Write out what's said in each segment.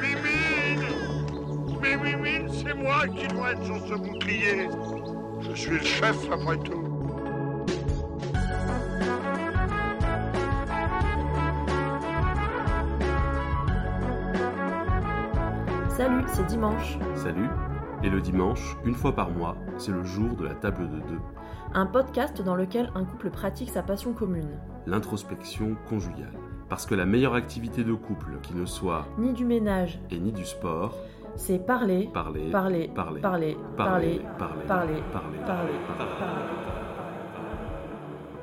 Mimine Mais Mimine, c'est moi qui dois être sur ce bouclier. Je suis le chef après tout. Salut, c'est dimanche. Salut. Et le dimanche, une fois par mois, c'est le jour de la table de deux. Un podcast dans lequel un couple pratique sa passion commune. L'introspection conjugale. Parce que la meilleure activité de couple qui ne soit Ni du ménage, et ni du sport, c'est parler, parler, parler, parler, parler, parler, parler, parler, parler, parler, parler.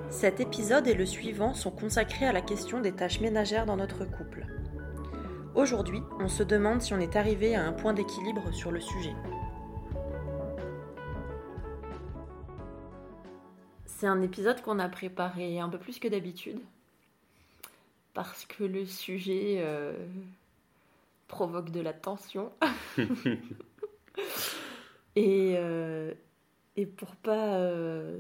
Cet épisode et le suivant sont consacrés à la question des tâches ménagères dans notre couple. Aujourd'hui, on se demande si on est arrivé à un point d'équilibre sur le sujet. C'est un épisode qu'on a préparé un peu plus que d'habitude parce que le sujet euh, provoque de la tension. et, euh, et pour pas euh,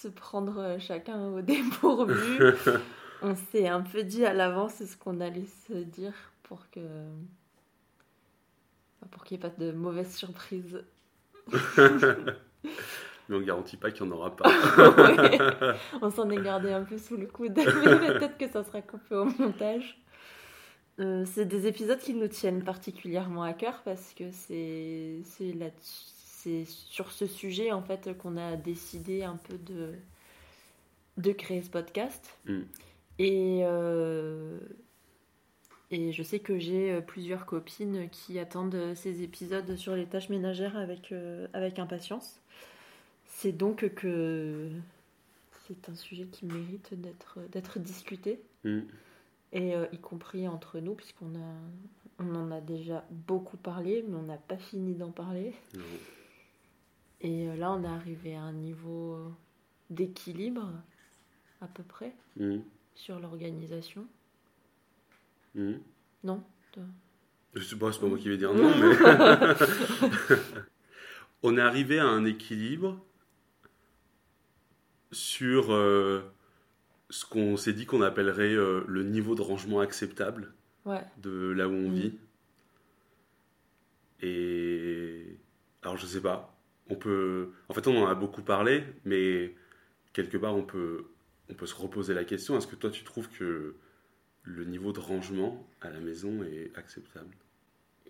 se prendre chacun au dépourvu, on s'est un peu dit à l'avance ce qu'on allait se dire pour que pour qu'il n'y ait pas de mauvaises surprises. Mais on garantit pas qu'il n'y en aura pas. On s'en est gardé un peu sous le coude, peut-être que ça sera coupé au montage. Euh, c'est des épisodes qui nous tiennent particulièrement à cœur parce que c'est sur ce sujet en fait qu'on a décidé un peu de de créer ce podcast. Mm. Et euh, et je sais que j'ai euh, plusieurs copines qui attendent ces épisodes sur les tâches ménagères avec euh, avec impatience. C'est donc que c'est un sujet qui mérite d'être d'être discuté Mm. et euh, y compris entre nous puisqu'on a on en a déjà beaucoup parlé mais on n'a pas fini d'en parler et euh, là on est arrivé à un niveau euh, d'équilibre à peu près Mm. sur l'organisation Mm. non Je sais pas, c'est pas moi qui vais dire non, mais. on est arrivé à un équilibre sur euh, ce qu'on s'est dit qu'on appellerait euh, le niveau de rangement acceptable ouais de là où on Mm. vit. Et. Alors, je sais pas. On peut. En fait, on en a beaucoup parlé, mais quelque part, on peut, on peut se reposer la question est-ce que toi, tu trouves que le niveau de rangement à la maison est acceptable?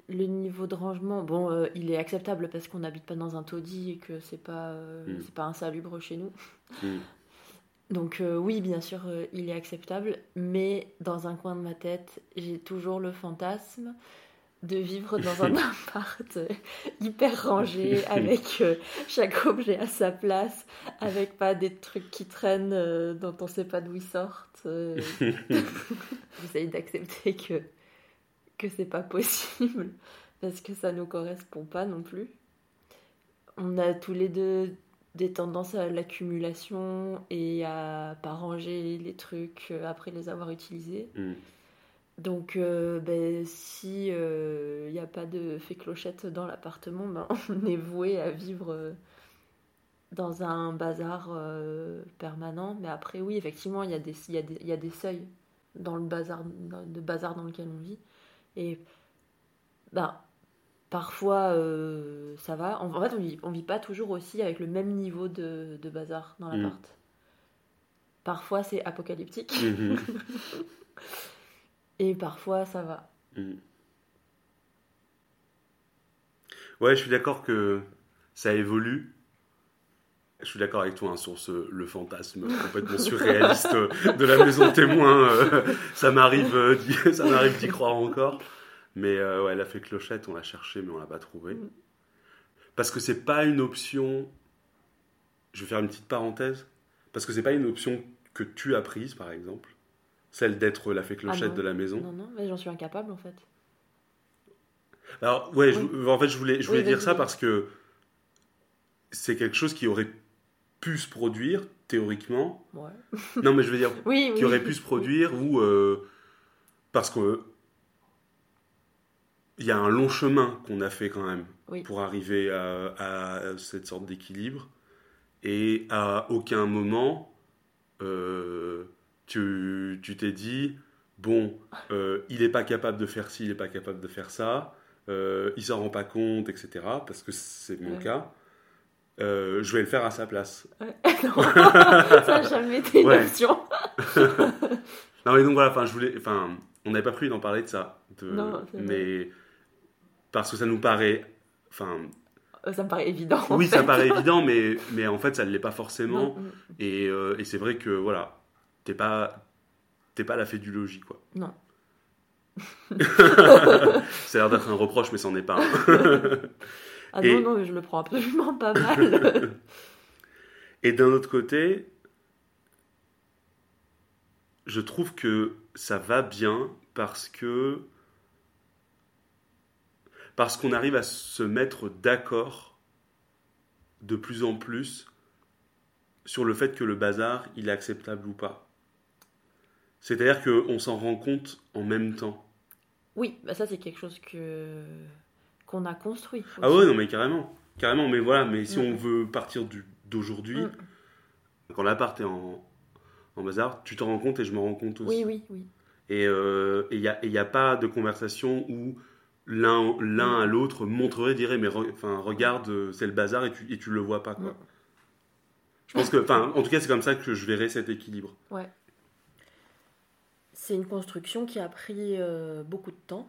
Le niveau de rangement bon euh, il est acceptable parce qu'on n'habite pas dans un taudis et que c'est pas euh, Mm. c'est pas insalubre chez nous Mm. Donc euh, oui, bien sûr, il est acceptable, mais dans un coin de ma tête, j'ai toujours le fantasme de vivre dans un appart hyper rangé, avec chaque objet à sa place, avec pas des trucs qui traînent dont on sait pas d'où ils sortent. J'essaye d'accepter que, que c'est pas possible, parce que ça nous correspond pas non plus. On a tous les deux des tendances à l'accumulation et à pas ranger les trucs euh, après les avoir utilisés. Mm. Donc, euh, ben, si il n'y a pas de fée clochette dans l'appartement, ben, on est voué à vivre euh, dans un bazar euh, permanent. Mais après, oui, effectivement, il y, a des- il y, y a des seuils dans le bazar, dans- de bazar dans lequel on vit. Et ben, parfois, euh, ça va. En, en fait, on vit, on vit pas toujours aussi avec le même niveau de, de bazar dans Mm. l'appart. Parfois, c'est apocalyptique. Mhm. Et parfois, ça va. Mm. Ouais, je suis d'accord que ça évolue. Je suis d'accord avec toi hein, sur ce, le fantasme complètement surréaliste de la maison témoin. euh, ça m'arrive euh, d'y- ça m'arrive d'y croire encore. Mais euh, ouais, la fée clochette, on l'a cherché, mais on l'a pas trouvé. Mm. Parce que c'est pas une option. Je vais faire une petite parenthèse. Parce que c'est pas une option que tu as prise, par exemple. Celle d'être la fée clochette non. de la maison. Non, non, mais j'en suis incapable en fait. Alors, ouais, je- Oui. en fait, je voulais, je voulais Oui, dire ça parce que c'est quelque chose qui aurait pu se produire, théoriquement. Ouais. non, mais je veux dire, Oui, oui. qui aurait pu se produire ou. euh, parce que. Il y a un long chemin qu'on a fait quand même Oui. pour arriver à, à cette sorte d'équilibre. Et à aucun moment, euh, tu tu t'es dit bon, euh, il n'est pas capable de faire ci, il n'est pas capable de faire ça, euh, il s'en rend pas compte, etc. Parce que c'est mon Ouais. cas. Euh, je vais le faire à sa place. Ouais. Non, ça n'a jamais été une Ouais. option. Non mais donc voilà, enfin je voulais, enfin on n'avait pas prévu d'en parler de ça, de- Non, vrai. mais parce que ça nous paraît, enfin Euh, Ça me paraît évident. en oui ça fait. paraît évident, mais mais en fait ça ne l'est pas forcément. Non, Et, euh, et c'est vrai que voilà, t'es pas t'es pas la fée du logis quoi. Non. ça a l'air d'être un reproche, mais c'en est pas. Ah Et- non, non, mais je le prends absolument pas mal. Et d'un autre côté, je trouve que ça va bien parce que parce qu'on arrive à se mettre d'accord de plus en plus sur le fait que le bazar il est acceptable ou pas. C'est-à-dire qu'on s'en rend compte en même temps. oui, bah ça c'est quelque chose que qu'on a construit. Ah ouais, non mais carrément. Carrément, mais voilà, mais si Mm. on veut partir d'aujourd'hui, Mm. quand l'appart est en, en bazar, tu te rends compte et je me rends compte aussi. Oui, oui, oui. Et il n'y a, y a pas de conversation où l'un l'un à l'autre montrerait, dirait, mais re- regarde, euh, c'est le bazar et tu, et tu le vois pas. Quoi. Mm. Je pense que, enfin, en tout cas, c'est comme ça que je verrai cet équilibre. C'est une construction qui a pris euh, beaucoup de temps.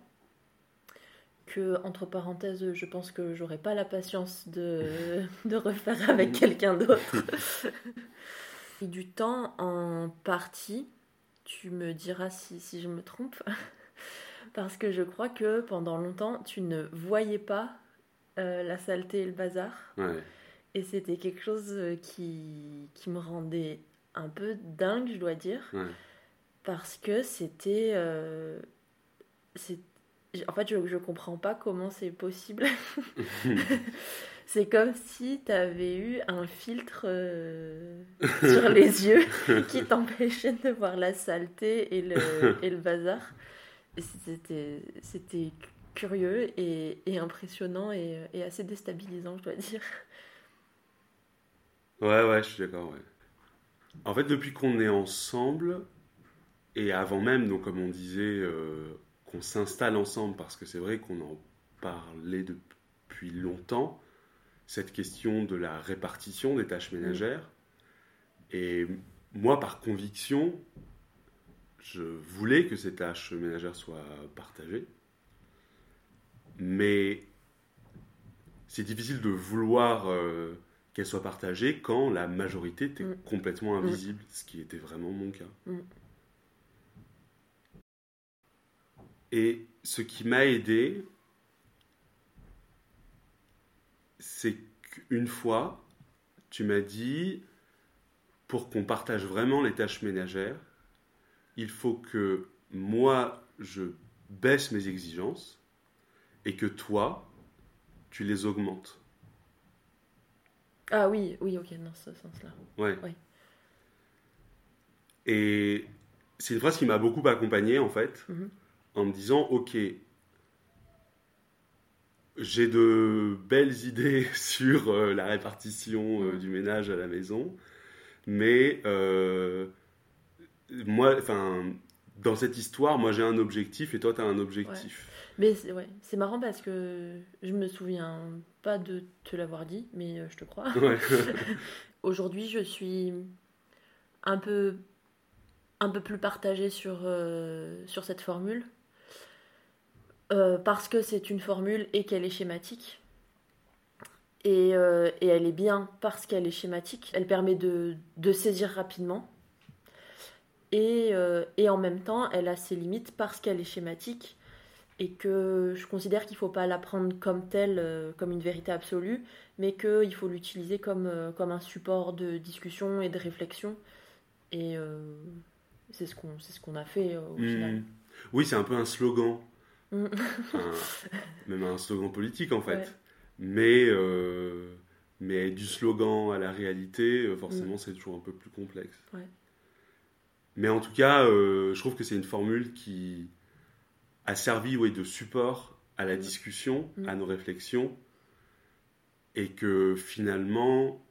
Que, entre parenthèses, je pense que j'aurais pas la patience de, de refaire avec quelqu'un d'autre. Et du temps en partie, tu me diras si, si je me trompe, parce que je crois que pendant longtemps, tu ne voyais pas euh, la saleté et le bazar. Ouais. Et c'était quelque chose euh, qui, qui me rendait un peu dingue, je dois dire Ouais. parce que c'était euh, en fait je, je comprends pas comment c'est possible. C'est comme si tu avais eu un filtre euh, sur les yeux qui t'empêchait de voir la saleté et le, et le bazar. C'était c'était curieux et, et impressionnant et, et assez déstabilisant je dois dire. Ouais, ouais, je suis d'accord, ouais. En fait, depuis qu'on est ensemble, et avant même, donc comme on disait, euh, qu'on s'installe ensemble, parce que c'est vrai qu'on en parlait depuis longtemps, cette question de la répartition des tâches ménagères. Et moi, par conviction, je voulais que ces tâches ménagères soient partagées. Mais c'est difficile de vouloir euh, qu'elles soient partagées quand la majorité était Mm. complètement invisible, ce qui était vraiment mon cas. Mm. Et ce qui m'a aidé, c'est qu'une fois, tu m'as dit, pour qu'on partage vraiment les tâches ménagères, il faut que moi, je baisse mes exigences et que toi, tu les augmentes. ah oui oui ok dans ce sens là Ouais. Ouais. Et c'est une phrase qui m'a beaucoup accompagné en fait, Mhm. En me disant ok, j'ai de belles idées sur euh, la répartition euh, Mhm. du ménage à la maison, mais euh, moi, enfin, dans cette histoire, moi j'ai un objectif et toi tu as un objectif. Mais c'est ouais, c'est marrant parce que je me souviens pas de te l'avoir dit, mais je te crois. Ouais. Aujourd'hui, je suis un peu, un peu plus partagée sur, sur cette formule. Euh, parce que c'est une formule et qu'elle est schématique. Et, euh, et elle est bien parce qu'elle est schématique. Elle permet de, de saisir rapidement. Et, euh, et en même temps, elle a ses limites parce qu'elle est schématique. Et que je considère qu'il ne faut pas la prendre comme telle, comme une vérité absolue, mais qu'il faut l'utiliser comme, comme un support de discussion et de réflexion. Et c'est ce qu'on c'est ce qu'on a fait au final. Hmm. Oui, c'est un peu un slogan. Mm. Même un slogan politique en fait. Ouais. Mais, euh, mais du slogan à la réalité, euh, forcément, c'est toujours un peu plus complexe. Mm. Ouais. Mais en tout cas, euh, je trouve que c'est une formule qui a servi oui, de support à la Mm. discussion, Mm. à nos réflexions. Et que finalement,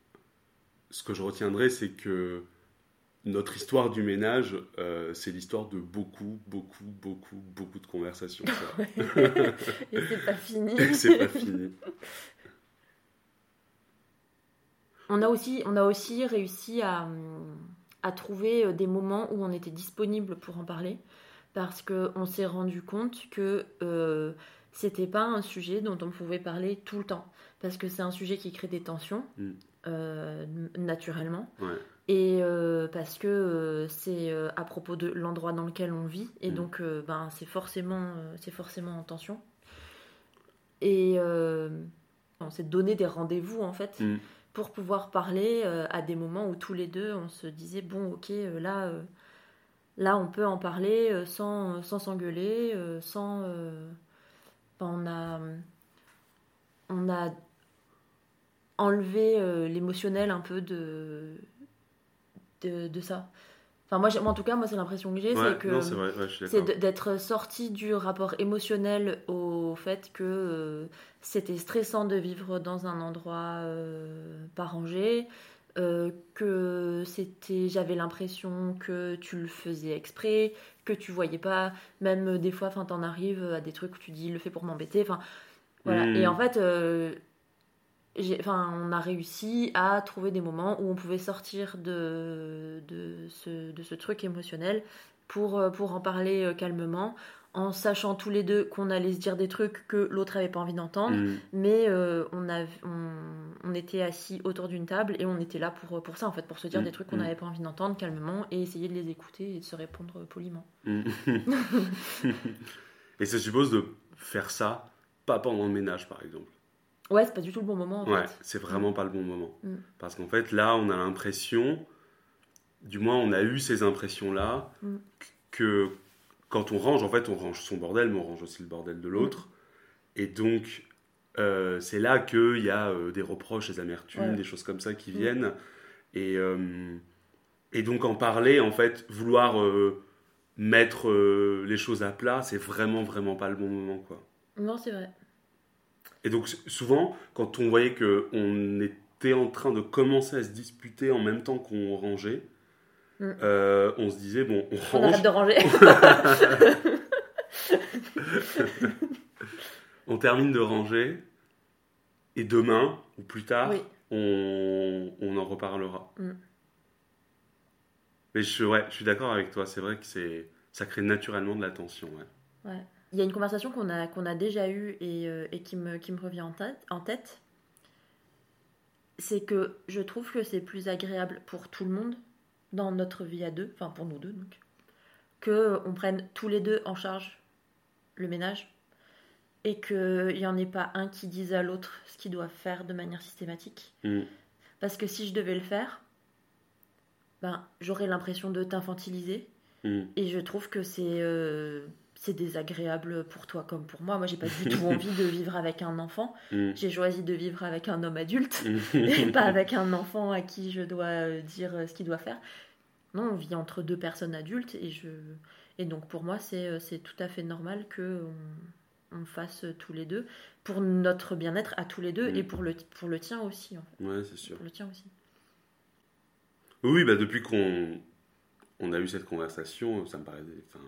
ce que je retiendrai, c'est que notre histoire du ménage, euh, c'est l'histoire de beaucoup, beaucoup, beaucoup, beaucoup de conversations. Et c'est pas fini. Et c'est pas fini. On a aussi, on a aussi réussi à, à trouver des moments où on était disponible pour en parler, parce qu'on s'est rendu compte que euh, c'était pas un sujet dont on pouvait parler tout le temps, parce que c'est un sujet qui crée des tensions, Mm. euh, naturellement. Ouais. Et euh, parce que euh, c'est euh, à propos de l'endroit dans lequel on vit, et Mm. donc ben, c'est forcément, c'est forcément en tension. Et on s'est donné des rendez-vous en fait Mm. pour pouvoir parler à des moments où tous les deux on se disait bon ok là là on peut en parler sans sans s'engueuler sans ben, on a on a enlevé l'émotionnel un peu de de, de ça enfin moi, moi, en tout cas moi c'est l'impression que j'ai Ouais, c'est que c'est ouais, d'être sorti du rapport émotionnel au fait que euh, c'était stressant de vivre dans un endroit euh, pas rangé, euh, que c'était, j'avais l'impression que tu le faisais exprès, que tu voyais pas, même des fois, enfin, t'en arrives à des trucs où tu dis, il le fait pour m'embêter, enfin, voilà. Mm. Et en fait, enfin, on a réussi à trouver des moments où on pouvait sortir de, de, ce, de ce truc émotionnel pour, euh, pour en parler euh, calmement, en sachant tous les deux qu'on allait se dire des trucs que l'autre avait pas envie d'entendre, Mm. mais euh, on, a, on, on était assis autour d'une table et on était là pour, pour ça, en fait, pour se dire Mm, des trucs qu'on mm. n'avait pas envie d'entendre calmement et essayer de les écouter et de se répondre poliment. Et ça suppose de faire ça, pas pendant le ménage, par exemple. Ouais, c'est pas du tout le bon moment, en Ouais, fait. c'est vraiment pas le bon moment. Mm. Parce qu'en fait, là, on a l'impression, du moins, on a eu ces impressions-là, Mm. que quand on range, en fait, on range son bordel, mais on range aussi le bordel de l'autre. Et donc, euh, c'est là qu'il y a euh, des reproches, des amertumes, Ouais. des choses comme ça qui Mm. viennent. Et, euh, et donc, en parler, en fait, vouloir mettre les choses à plat, c'est vraiment, vraiment pas le bon moment, quoi. Non, c'est vrai. Et donc souvent, quand on voyait que on était en train de commencer à se disputer en même temps qu'on rangeait, Mm. euh, on se disait bon, on On range, arrête de ranger. on termine de ranger, et demain ou plus tard, oui. on, on en reparlera. Mm. Mais je, ouais, je suis d'accord avec toi. C'est vrai que c'est ça crée naturellement de la tension. Ouais. Ouais. Il y a une conversation qu'on a, qu'on a déjà eue et, euh, et qui, me, qui me revient en tête. En tête. C'est que je trouve que c'est plus agréable pour tout le monde dans notre vie à deux, enfin pour nous deux donc, que on prenne tous les deux en charge le ménage et qu'il n'y en ait pas un qui dise à l'autre ce qu'il doit faire de manière systématique. Mm. Parce que si je devais le faire, ben, j'aurais l'impression de t'infantiliser Mm. et je trouve que c'est euh, c'est désagréable pour toi comme pour moi. Moi, j'ai pas du tout envie de vivre avec un enfant. Mm. J'ai choisi de vivre avec un homme adulte Mm. et pas avec un enfant à qui je dois euh, dire euh, ce qu'il doit faire. Non, on vit entre deux personnes adultes et je et donc pour moi c'est euh, c'est tout à fait normal que on, on fasse tous les deux pour notre bien-être à tous les deux Mm. et pour le pour le tien aussi en fait. Ouais, c'est sûr. Pour le tien aussi. Oui, bah depuis qu'on on a eu cette conversation, ça me paraît, enfin,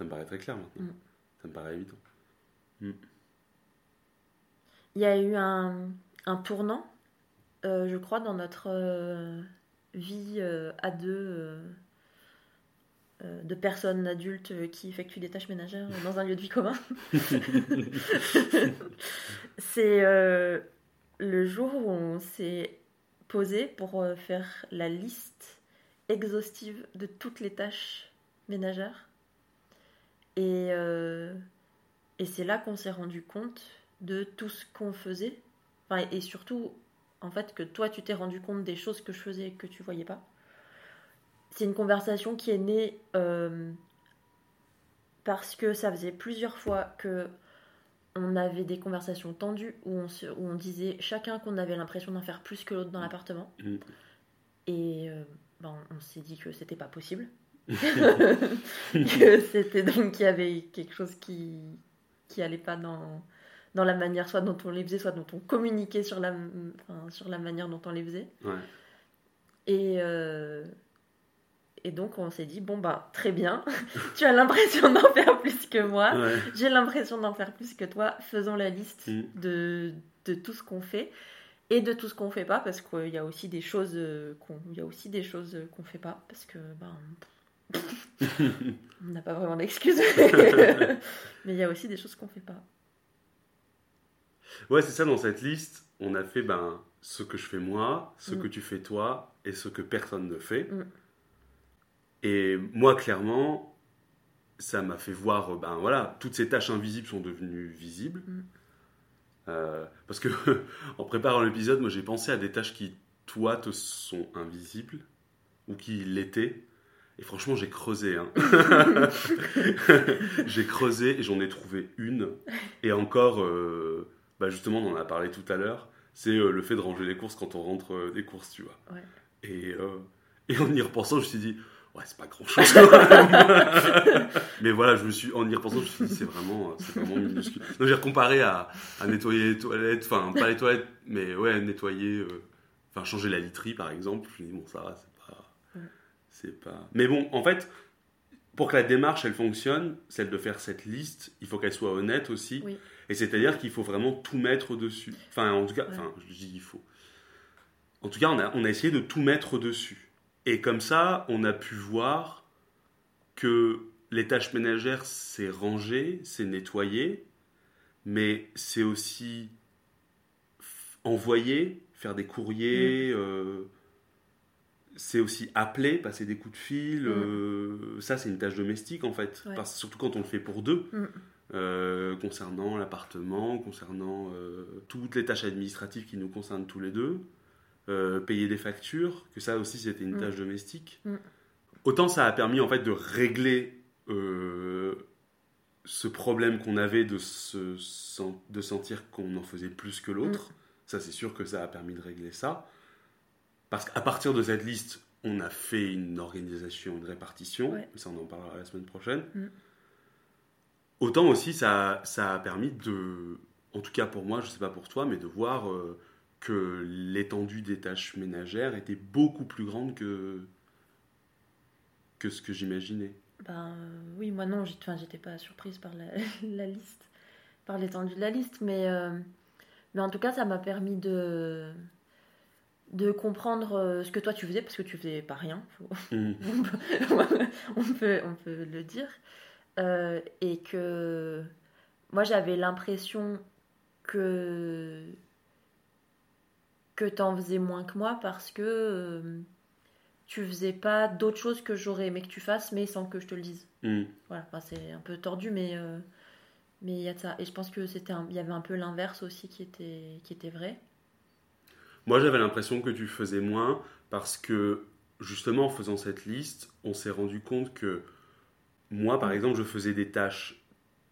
ça me paraît très clair maintenant. Mm. Ça me paraît évident. Il y a eu un, un tournant, euh, je crois, dans notre euh, vie euh, à deux de personnes adultes qui effectuent des tâches ménagères dans un lieu de vie commun. C'est euh, le jour où on s'est posé pour euh, faire la liste exhaustive de toutes les tâches ménagères. Et, euh, et c'est là qu'on s'est rendu compte de tout ce qu'on faisait. Enfin, et surtout, en fait, que toi, tu t'es rendu compte des choses que je faisais et que tu voyais pas. C'est une conversation qui est née euh, parce que ça faisait plusieurs fois que on avait des conversations tendues où on, se- où on disait chacun qu'on avait l'impression d'en faire plus que l'autre dans l'appartement. Mm. Et euh, ben, on s'est dit que c'était pas possible. que c'était donc qu'il y avait quelque chose qui qui allait pas dans dans la manière soit dont on les faisait soit dont on communiquait sur la enfin, sur la manière dont on les faisait Ouais. et euh, Et donc on s'est dit, bon bah très bien, tu as l'impression d'en faire plus que moi, Ouais. j'ai l'impression d'en faire plus que toi, faisons la liste Mm. de, de tout ce qu'on fait et de tout ce qu'on fait pas, parce qu'il y a aussi des choses euh, qu'on il y a aussi des choses euh, qu'on fait pas, parce que ben, on n'a pas vraiment d'excuses. Mais il y a aussi des choses qu'on fait pas. Ouais, c'est ça, dans cette liste, on a fait ben, ce que je fais moi, ce Mm. que tu fais toi, et ce que personne ne fait. Mm. Et moi, clairement, ça m'a fait voir, ben voilà, toutes ces tâches invisibles sont devenues visibles. Mm. Euh, parce que, en préparant l'épisode, moi j'ai pensé à des tâches qui, toi, te sont invisibles, ou qui l'étaient. Et franchement, j'ai creusé. hein. j'ai creusé et j'en ai trouvé une. Et encore, euh, bah justement, on en a parlé tout à l'heure, c'est euh, le fait de ranger les courses quand on rentre euh, des courses, tu vois. Ouais. Et, et en y repensant, je me suis dit, ouais, c'est pas grand chose. Mais voilà, je me suis, en y repensant, je me suis dit, c'est vraiment, c'est vraiment minuscule. Donc j'ai comparé à, à nettoyer les toilettes, enfin, pas les toilettes, mais ouais, nettoyer, enfin, changer la literie par exemple. Je me dis, bon, ça va, c'est. C'est pas. Mais bon, en fait, pour que la démarche elle fonctionne, celle de faire cette liste, il faut qu'elle soit honnête aussi. Oui. Et c'est-à-dire qu'il faut vraiment tout mettre dessus. Enfin, en tout cas, Ouais. enfin, je dis il faut. En tout cas, on a, on a essayé de tout mettre dessus. Et comme ça, on a pu voir que les tâches ménagères, c'est ranger, c'est nettoyer, mais c'est aussi envoyer, faire des courriers, euh, c'est aussi appeler, passer des coups de fil. Mm. euh, ça, c'est une tâche domestique en fait. Ouais. Parce- surtout quand on le fait pour deux. Mm. Euh, concernant l'appartement, concernant euh, toutes les tâches administratives qui nous concernent tous les deux, euh, payer des factures, que ça aussi c'était une Mm. tâche domestique. Autant ça a permis en fait de régler ce problème qu'on avait de, se, de sentir qu'on en faisait plus que l'autre. Ça c'est sûr que ça a permis de régler ça. Parce qu'à partir de cette liste, on a fait une organisation, une répartition. Ouais. Ça on en parlera la semaine prochaine. Mm. Autant aussi, ça, ça a permis de, en tout cas pour moi, je ne sais pas pour toi, mais de voir euh, que l'étendue des tâches ménagères était beaucoup plus grande que, que ce que j'imaginais. Ben euh, oui, moi non, j'étais pas surprise par la, la liste, par l'étendue de la liste, mais, euh, mais en tout cas, ça m'a permis de, de comprendre euh, ce que toi tu faisais, parce que tu faisais pas rien, Mhm. on, peut, on, peut, on peut le dire, Euh, et que moi j'avais l'impression que que t'en faisais moins que moi parce que euh, tu faisais pas d'autres choses que j'aurais aimé que tu fasses, mais sans que je te le dise. Mhm. Voilà, enfin, c'est un peu tordu, mais euh, mais il y a de ça. Et je pense que c'était, il y avait un peu l'inverse aussi qui était qui était vrai. Moi, j'avais l'impression que tu faisais moins parce que, justement, en faisant cette liste, on s'est rendu compte que moi, par exemple, je faisais des tâches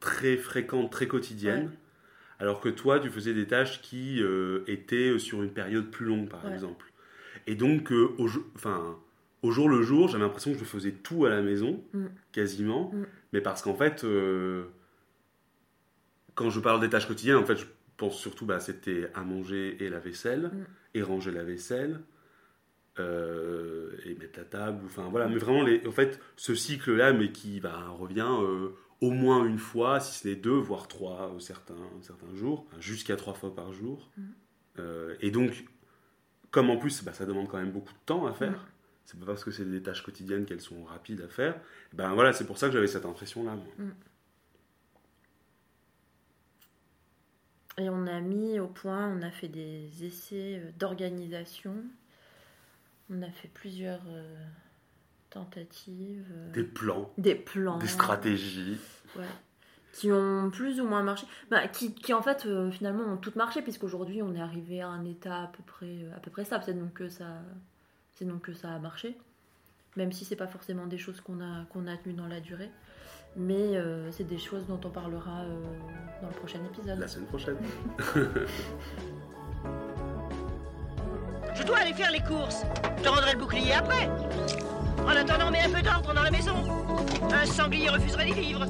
très fréquentes, très quotidiennes, Ouais. alors que toi, tu faisais des tâches qui euh, étaient sur une période plus longue, par Ouais. exemple. Et donc, euh, au, jour- enfin, au jour le jour, j'avais l'impression que je faisais tout à la maison, Mm. quasiment, Mm. mais parce qu'en fait, euh, quand je parle des tâches quotidiennes, en fait, je pense surtout, bah, c'était à manger et la vaisselle, Mm. et ranger la vaisselle, euh, et mettre la table, enfin voilà, mais vraiment, les, en fait, ce cycle-là, mais qui bah, revient euh, au moins une fois, si ce n'est deux, voire trois euh, certains, certains jours, jusqu'à trois fois par jour. Mm. Et donc, comme en plus, bah, ça demande quand même beaucoup de temps à faire, Mm. c'est pas parce que c'est des tâches quotidiennes qu'elles sont rapides à faire, ben voilà, c'est pour ça que j'avais cette impression-là. moi. Et on a mis au point, on a fait des essais euh, d'organisation. On a fait plusieurs euh, tentatives. euh, Des plans, des plans. des stratégies. Ouais. Qui ont plus ou moins marché. Bah, qui, qui, en fait euh, finalement ont toutes marché puisqu'aujourd'hui on est arrivé à un état à peu près, à peu près stable. C'est donc que ça, c'est donc que ça a marché. Même si c'est pas forcément des choses qu'on a, qu'on a tenues dans la durée. Mais euh, c'est des choses dont on parlera euh, dans le prochain épisode. La semaine prochaine. Je dois aller faire les courses. Je te rendrai le bouclier après. En attendant, mets un peu d'ordre dans la maison. Un sanglier refuserait d'y vivre.